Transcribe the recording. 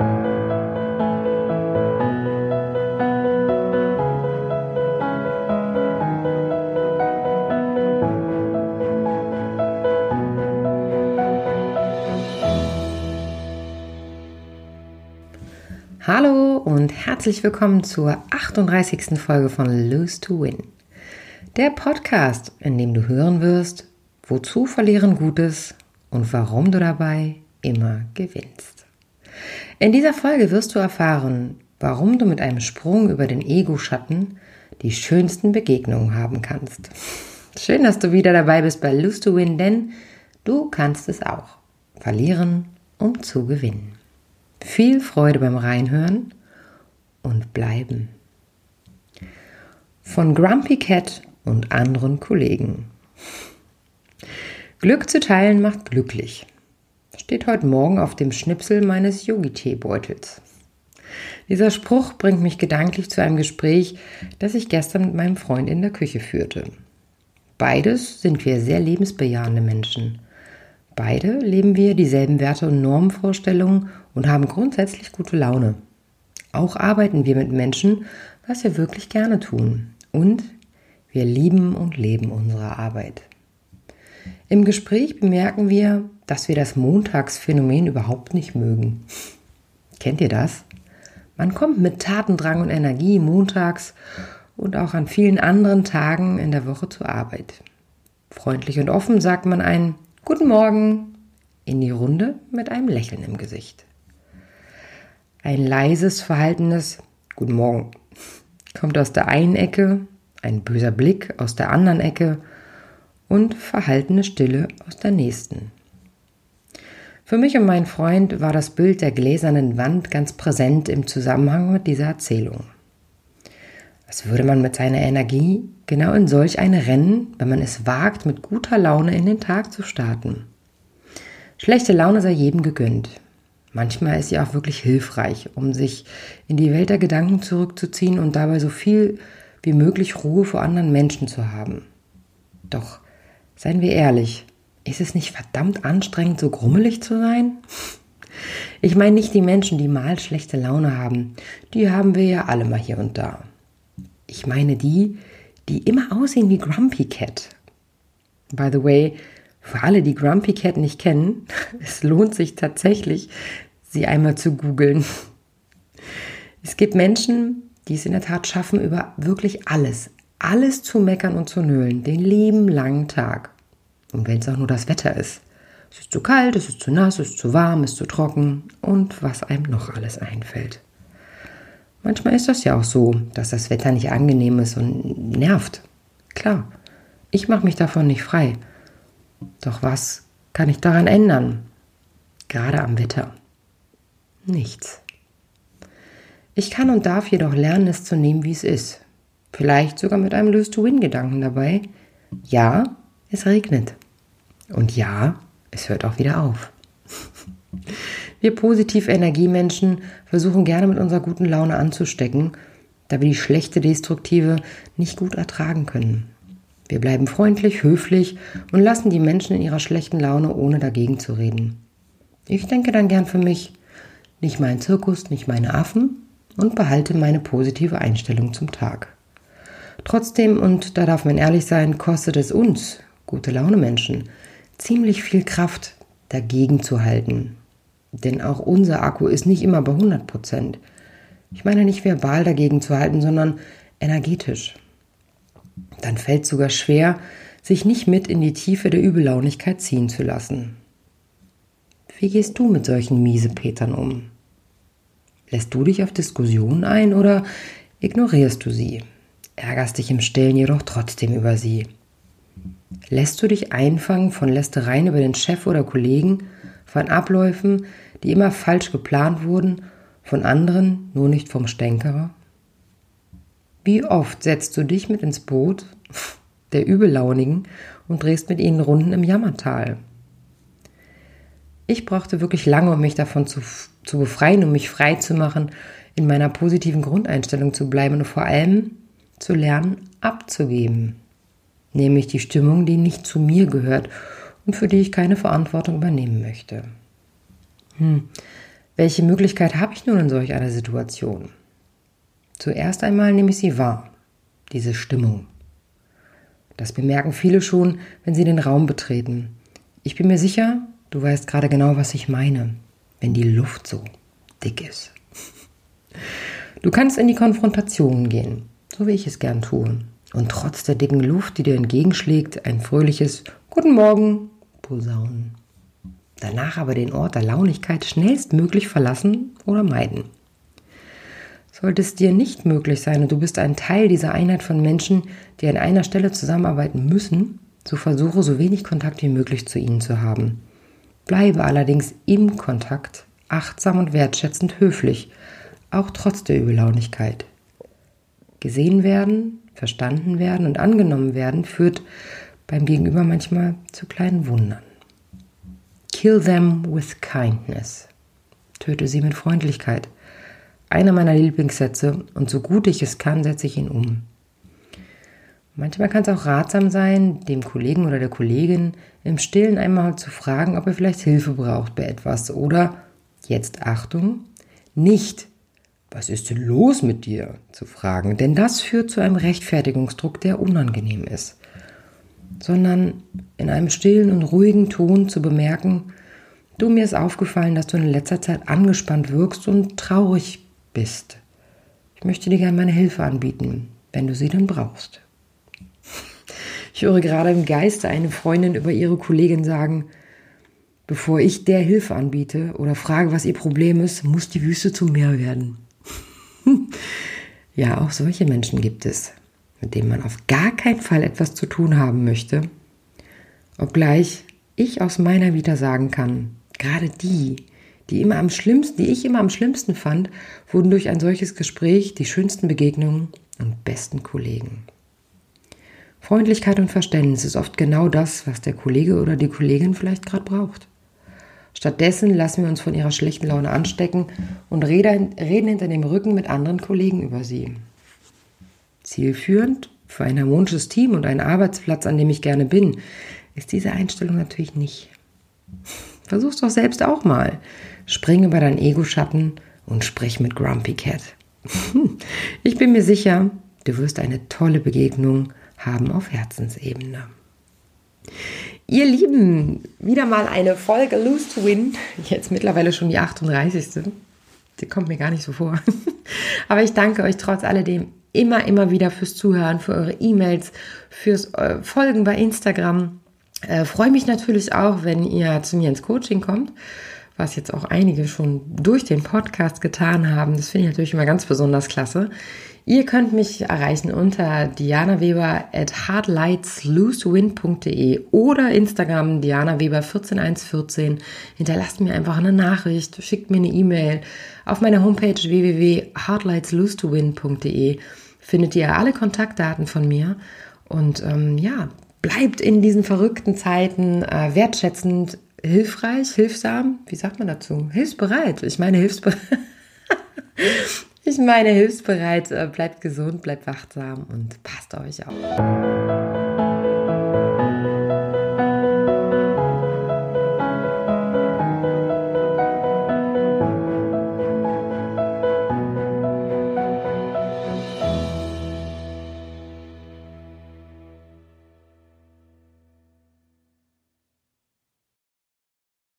Hallo und herzlich willkommen zur 38. Folge von Lose to Win. Der Podcast, in dem du hören wirst, wozu Verlieren gut ist und warum du dabei immer gewinnst. In dieser Folge wirst du erfahren, warum du mit einem Sprung über den Ego-Schatten die schönsten Begegnungen haben kannst. Schön, dass du wieder dabei bist bei Lose to Win, denn du kannst es auch. Verlieren, um zu gewinnen. Viel Freude beim Reinhören und bleiben. Von Grumpy Cat und anderen Kollegen. Glück zu teilen macht glücklich. Steht heute Morgen auf dem Schnipsel meines Yogi-Teebeutels. Dieser Spruch bringt mich gedanklich zu einem Gespräch, das ich gestern mit meinem Freund in der Küche führte. Beides sind wir sehr lebensbejahende Menschen. Beide leben wir dieselben Werte und Normvorstellungen und haben grundsätzlich gute Laune. Auch arbeiten wir mit Menschen, was wir wirklich gerne tun. Und wir lieben und leben unsere Arbeit. Im Gespräch bemerken wir, dass wir das Montagsphänomen überhaupt nicht mögen. Kennt ihr das? Man kommt mit Tatendrang und Energie montags und auch an vielen anderen Tagen in der Woche zur Arbeit. Freundlich und offen sagt man einen Guten Morgen in die Runde mit einem Lächeln im Gesicht. Ein leises, verhaltenes Guten Morgen kommt aus der einen Ecke, ein böser Blick aus der anderen Ecke und verhaltene Stille aus der nächsten. Für mich und meinen Freund war das Bild der gläsernen Wand ganz präsent im Zusammenhang mit dieser Erzählung. Was würde man mit seiner Energie genau in solch eine rennen, wenn man es wagt, mit guter Laune in den Tag zu starten? Schlechte Laune sei jedem gegönnt. Manchmal ist sie auch wirklich hilfreich, um sich in die Welt der Gedanken zurückzuziehen und dabei so viel wie möglich Ruhe vor anderen Menschen zu haben. Doch, seien wir ehrlich, ist es nicht verdammt anstrengend, so grummelig zu sein? Ich meine nicht die Menschen, die mal schlechte Laune haben. Die haben wir ja alle mal hier und da. Ich meine die, die immer aussehen wie Grumpy Cat. By the way, für alle, die Grumpy Cat nicht kennen, es lohnt sich tatsächlich, sie einmal zu googeln. Es gibt Menschen, die es in der Tat schaffen, über wirklich alles, alles zu meckern und zu nölen, den lieben langen Tag. Und wenn es auch nur das Wetter ist. Es ist zu kalt, es ist zu nass, es ist zu warm, es ist zu trocken und was einem noch alles einfällt. Manchmal ist das ja auch so, dass das Wetter nicht angenehm ist und nervt. Klar, ich mache mich davon nicht frei. Doch was kann ich daran ändern? Gerade am Wetter. Nichts. Ich kann und darf jedoch lernen, es zu nehmen, wie es ist. Vielleicht sogar mit einem Lose-to-Win-Gedanken dabei. Ja, es regnet. Und ja, es hört auch wieder auf. Wir positiv Energiemenschen versuchen gerne mit unserer guten Laune anzustecken, da wir die schlechte Destruktive nicht gut ertragen können. Wir bleiben freundlich, höflich und lassen die Menschen in ihrer schlechten Laune, ohne dagegen zu reden. Ich denke dann gern für mich, nicht mein Zirkus, nicht meine Affen und behalte meine positive Einstellung zum Tag. Trotzdem, und da darf man ehrlich sein, kostet es uns, gute Laune Menschen, ziemlich viel Kraft, dagegen zu halten. Denn auch unser Akku ist nicht immer bei 100 Prozent. Ich meine nicht verbal dagegen zu halten, sondern energetisch dann fällt es sogar schwer, sich nicht mit in die Tiefe der Übellaunigkeit ziehen zu lassen. Wie gehst du mit solchen Miesepetern um? Lässt du dich auf Diskussionen ein oder ignorierst du sie? Ärgerst dich im Stillen jedoch trotzdem über sie? Lässt du dich einfangen von Lästereien über den Chef oder Kollegen, von Abläufen, die immer falsch geplant wurden, von anderen, nur nicht vom Stänkerer? Wie oft setzt du dich mit ins Boot der Übellaunigen und drehst mit ihnen Runden im Jammertal? Ich brauchte wirklich lange, um mich davon zu, zu befreien, um mich frei zu machen, in meiner positiven Grundeinstellung zu bleiben und vor allem zu lernen, abzugeben. Nämlich die Stimmung, die nicht zu mir gehört und für die ich keine Verantwortung übernehmen möchte. Hm. Welche Möglichkeit habe ich nun in solch einer Situation? Zuerst einmal nehme ich sie wahr, diese Stimmung. Das bemerken viele schon, wenn sie den Raum betreten. Ich bin mir sicher, du weißt gerade genau, was ich meine, wenn die Luft so dick ist. Du kannst in die Konfrontation gehen, so wie ich es gern tue, und trotz der dicken Luft, die dir entgegenschlägt, ein fröhliches Guten Morgen posaunen. Danach aber den Ort der Launigkeit schnellstmöglich verlassen oder meiden. Sollte es dir nicht möglich sein und du bist ein Teil dieser Einheit von Menschen, die an einer Stelle zusammenarbeiten müssen, so versuche so wenig Kontakt wie möglich zu ihnen zu haben. Bleibe allerdings im Kontakt, achtsam und wertschätzend höflich, auch trotz der Übellaunigkeit. Gesehen werden, verstanden werden und angenommen werden führt beim Gegenüber manchmal zu kleinen Wundern. Kill them with kindness. Töte sie mit Freundlichkeit. Einer meiner Lieblingssätze und so gut ich es kann, setze ich ihn um. Manchmal kann es auch ratsam sein, dem Kollegen oder der Kollegin im Stillen einmal zu fragen, ob er vielleicht Hilfe braucht bei etwas oder, jetzt Achtung, nicht, was ist denn los mit dir, zu fragen, denn das führt zu einem Rechtfertigungsdruck, der unangenehm ist, sondern in einem stillen und ruhigen Ton zu bemerken, du mir ist aufgefallen, dass du in letzter Zeit angespannt wirkst und traurig bist. Ich möchte dir gerne meine Hilfe anbieten, wenn du sie denn brauchst. Ich höre gerade im Geiste eine Freundin über ihre Kollegin sagen, bevor ich der Hilfe anbiete oder frage, was ihr Problem ist, muss die Wüste zum Meer werden. ja, auch solche Menschen gibt es, mit denen man auf gar keinen Fall etwas zu tun haben möchte. Obgleich ich aus meiner Vita sagen kann, gerade die, die immer am schlimmsten, die ich immer am schlimmsten fand, wurden durch ein solches Gespräch die schönsten Begegnungen und besten Kollegen. Freundlichkeit und Verständnis ist oft genau das, was der Kollege oder die Kollegin vielleicht gerade braucht. Stattdessen lassen wir uns von ihrer schlechten Laune anstecken und reden hinter dem Rücken mit anderen Kollegen über sie. Zielführend für ein harmonisches Team und einen Arbeitsplatz, an dem ich gerne bin, ist diese Einstellung natürlich nicht. Versuch's doch selbst auch mal. Spring über deinen Ego-Schatten und sprich mit Grumpy Cat. Ich bin mir sicher, du wirst eine tolle Begegnung haben auf Herzensebene. Ihr Lieben, wieder mal eine Folge Lose to Win. Jetzt mittlerweile schon die 38. Die kommt mir gar nicht so vor. Aber ich danke euch trotz alledem immer, immer wieder fürs Zuhören, für eure E-Mails, fürs äh, Folgen bei Instagram. Äh, Freue mich natürlich auch, wenn ihr zu mir ins Coaching kommt, was jetzt auch einige schon durch den Podcast getan haben. Das finde ich natürlich immer ganz besonders klasse. Ihr könnt mich erreichen unter dianaweber at hardlightslosewin.de oder Instagram dianaweber14114. Hinterlasst mir einfach eine Nachricht, schickt mir eine E-Mail. Auf meiner Homepage www.hardlightslosewin.de findet ihr alle Kontaktdaten von mir. Und ähm, ja, bleibt in diesen verrückten Zeiten äh, wertschätzend, hilfreich, hilfsam. Wie sagt man dazu? Hilfsbereit. Ich meine hilfsbereit. Ich meine, hilfsbereit, äh, bleibt gesund, bleibt wachsam und passt euch auf.